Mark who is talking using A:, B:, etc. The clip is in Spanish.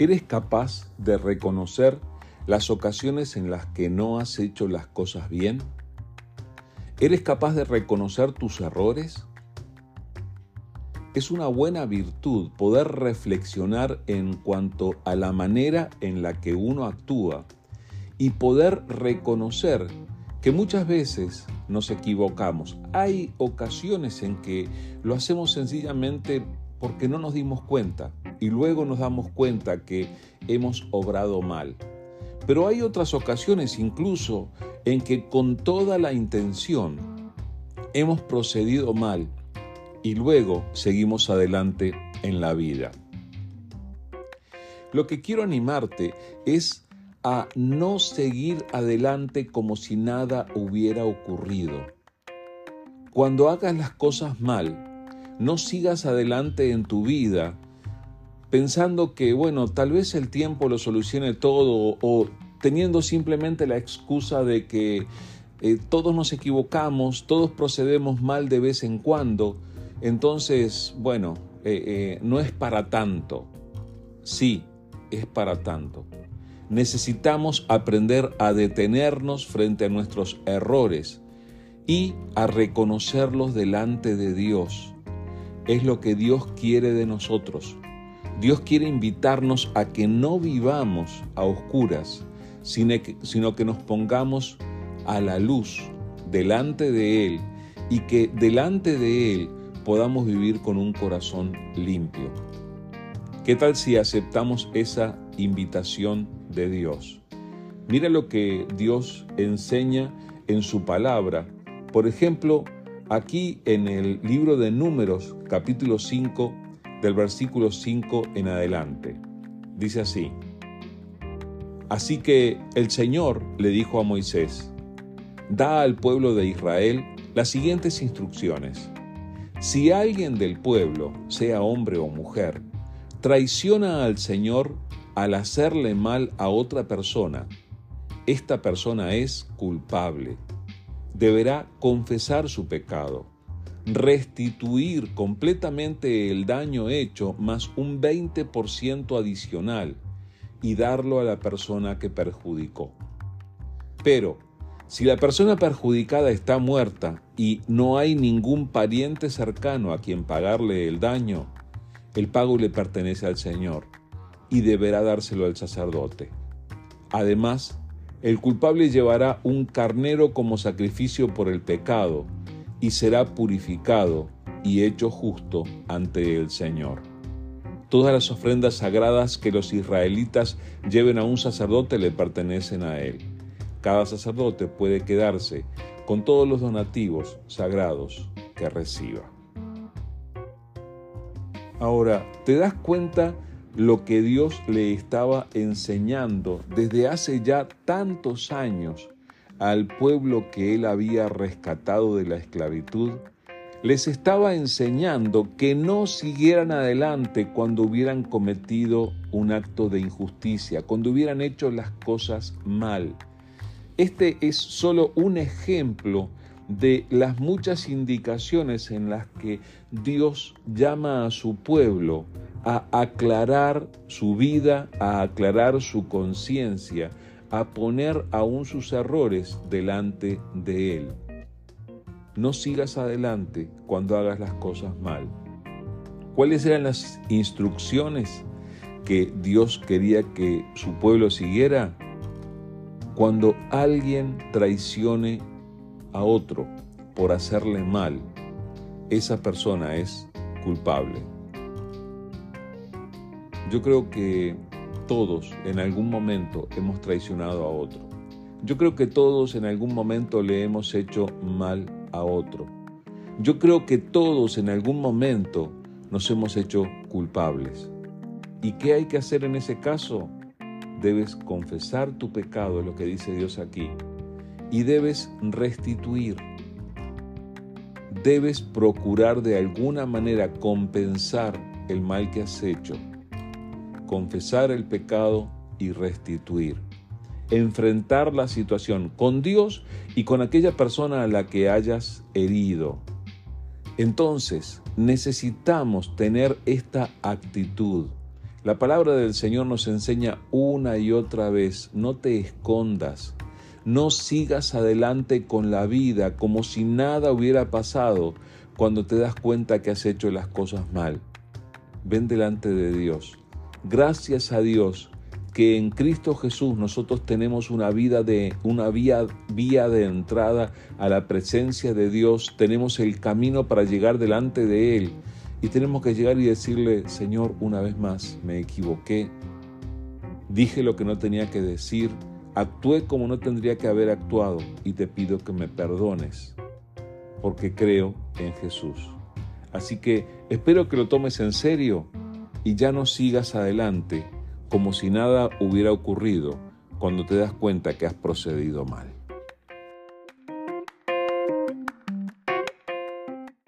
A: ¿Eres capaz de reconocer las ocasiones en las que no has hecho las cosas bien? ¿Eres capaz de reconocer tus errores? Es una buena virtud poder reflexionar en cuanto a la manera en la que uno actúa y poder reconocer que muchas veces nos equivocamos. Hay ocasiones en que lo hacemos sencillamente porque no nos dimos cuenta y luego nos damos cuenta que hemos obrado mal. Pero hay otras ocasiones incluso en que con toda la intención hemos procedido mal y luego seguimos adelante en la vida. Lo que quiero animarte es a no seguir adelante como si nada hubiera ocurrido. Cuando hagas las cosas mal, no sigas adelante en tu vida pensando que, bueno, tal vez el tiempo lo solucione todo o teniendo simplemente la excusa de que eh, todos nos equivocamos, todos procedemos mal de vez en cuando, entonces, bueno, eh, eh, no es para tanto. Sí, es para tanto. Necesitamos aprender a detenernos frente a nuestros errores y a reconocerlos delante de Dios. Es lo que Dios quiere de nosotros. Dios quiere invitarnos a que no vivamos a oscuras, sino que nos pongamos a la luz delante de Él y que delante de Él podamos vivir con un corazón limpio. ¿Qué tal si aceptamos esa invitación de Dios? Mira lo que Dios enseña en su palabra. Por ejemplo, aquí en el libro de Números, capítulo 5, del versículo 5 en adelante. Dice así, Así que el Señor le dijo a Moisés, da al pueblo de Israel las siguientes instrucciones. Si alguien del pueblo, sea hombre o mujer, traiciona al Señor al hacerle mal a otra persona, esta persona es culpable. Deberá confesar su pecado restituir completamente el daño hecho más un 20% adicional y darlo a la persona que perjudicó. Pero, si la persona perjudicada está muerta y no hay ningún pariente cercano a quien pagarle el daño, el pago le pertenece al Señor y deberá dárselo al sacerdote. Además, el culpable llevará un carnero como sacrificio por el pecado, y será purificado y hecho justo ante el Señor. Todas las ofrendas sagradas que los israelitas lleven a un sacerdote le pertenecen a él. Cada sacerdote puede quedarse con todos los donativos sagrados que reciba. Ahora, ¿te das cuenta lo que Dios le estaba enseñando desde hace ya tantos años al pueblo que él había rescatado de la esclavitud, les estaba enseñando que no siguieran adelante cuando hubieran cometido un acto de injusticia, cuando hubieran hecho las cosas mal. Este es solo un ejemplo de las muchas indicaciones en las que Dios llama a su pueblo a aclarar su vida, a aclarar su conciencia, a poner aún sus errores delante de Él. No sigas adelante cuando hagas las cosas mal. ¿Cuáles eran las instrucciones que Dios quería que su pueblo siguiera? Cuando alguien traicione a otro por hacerle mal, esa persona es culpable. Yo creo que todos en algún momento hemos traicionado a otro. Yo creo que todos en algún momento le hemos hecho mal a otro. Yo creo que todos en algún momento nos hemos hecho culpables. ¿Y qué hay que hacer en ese caso? Debes confesar tu pecado, es lo que dice Dios aquí, y debes restituir. Debes procurar de alguna manera compensar el mal que has hecho confesar el pecado y restituir. Enfrentar la situación con Dios y con aquella persona a la que hayas herido. Entonces, necesitamos tener esta actitud, La palabra del Señor nos enseña una y otra vez, no te escondas, no sigas adelante con la vida como si nada hubiera pasado cuando te das cuenta que has hecho las cosas mal. Ven delante de Dios. Gracias a Dios que en Cristo Jesús nosotros tenemos una vida de una vía, vía de entrada a la presencia de Dios, tenemos el camino para llegar delante de él. Y tenemos que llegar y decirle, Señor, una vez más, me equivoqué, dije lo que no tenía que decir, actué como no tendría que haber actuado y te pido que me perdones, porque creo en Jesús. Así que espero que lo tomes en serio y ya no sigas adelante como si nada hubiera ocurrido cuando te das cuenta que has procedido mal.